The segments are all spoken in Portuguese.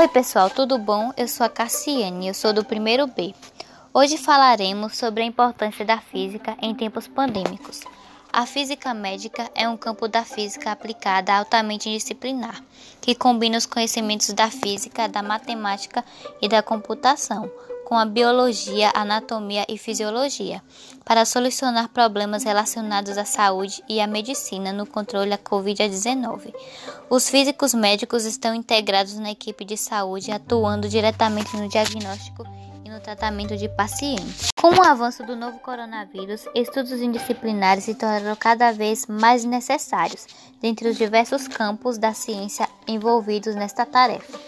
Oi, pessoal, tudo bom? Eu sou a Cassiane, eu sou do primeiro B. Hoje falaremos sobre a importância da física em tempos pandêmicos. A física médica é um campo da física aplicada altamente disciplinar, que combina os conhecimentos da física, da matemática e da computação com a biologia, anatomia e fisiologia, para solucionar problemas relacionados à saúde e à medicina no controle da Covid-19. Os físicos médicos estão integrados na equipe de saúde, atuando diretamente no diagnóstico e no tratamento de pacientes. Com o avanço do novo coronavírus, estudos indisciplinares se tornaram cada vez mais necessários dentre os diversos campos da ciência envolvidos nesta tarefa.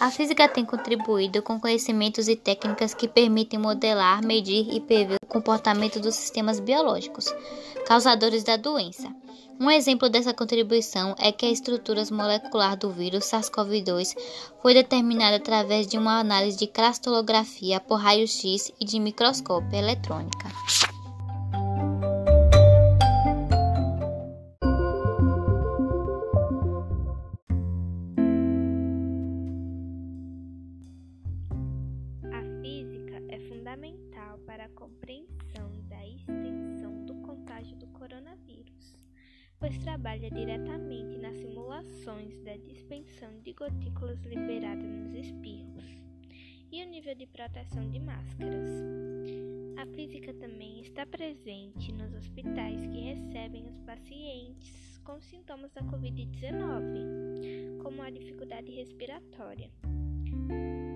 A física tem contribuído com conhecimentos e técnicas que permitem modelar, medir e prever o comportamento dos sistemas biológicos, causadores da doença. Um exemplo dessa contribuição é que a estrutura molecular do vírus SARS-CoV-2 foi determinada através de uma análise de crastallografia por raio-x e de microscópio eletrônica. Compreensão da extensão do contágio do coronavírus, pois trabalha diretamente nas simulações da dispensão de gotículas liberadas nos espirros e o nível de proteção de máscaras. A física também está presente nos hospitais que recebem os pacientes com sintomas da Covid-19, como a dificuldade respiratória.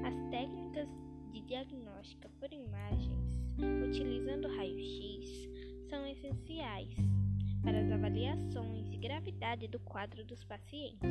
As técnicas de diagnóstica por imagens utilizando raio-x são essenciais para as avaliações de gravidade do quadro dos pacientes.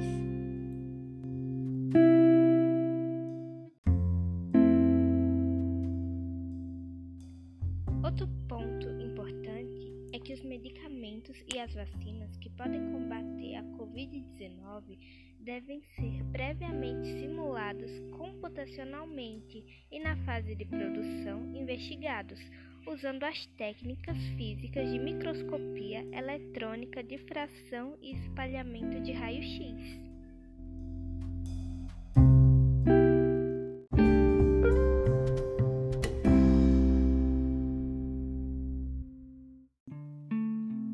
Outro ponto importante é que os medicamentos e as vacinas que podem combater a Covid-19 devem ser previamente simulados computacionalmente e, na fase de produção, investigados usando as técnicas físicas de microscopia eletrônica, difração e espalhamento de raio-x.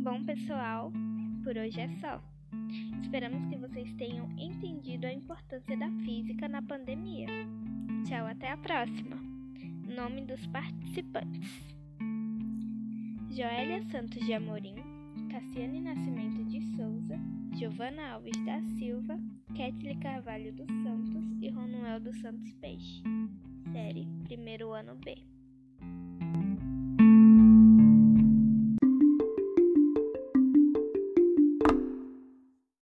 Bom, pessoal, por hoje é só. Esperamos que vocês tenham entendido a importância da física na pandemia. Tchau, até a próxima. Nome dos participantes: Joélia Santos de Amorim, Cassiane Nascimento de Souza, Giovana Alves da Silva, Ketley Carvalho dos Santos e Ronuel dos Santos Peixe. Série Primeiro Ano B.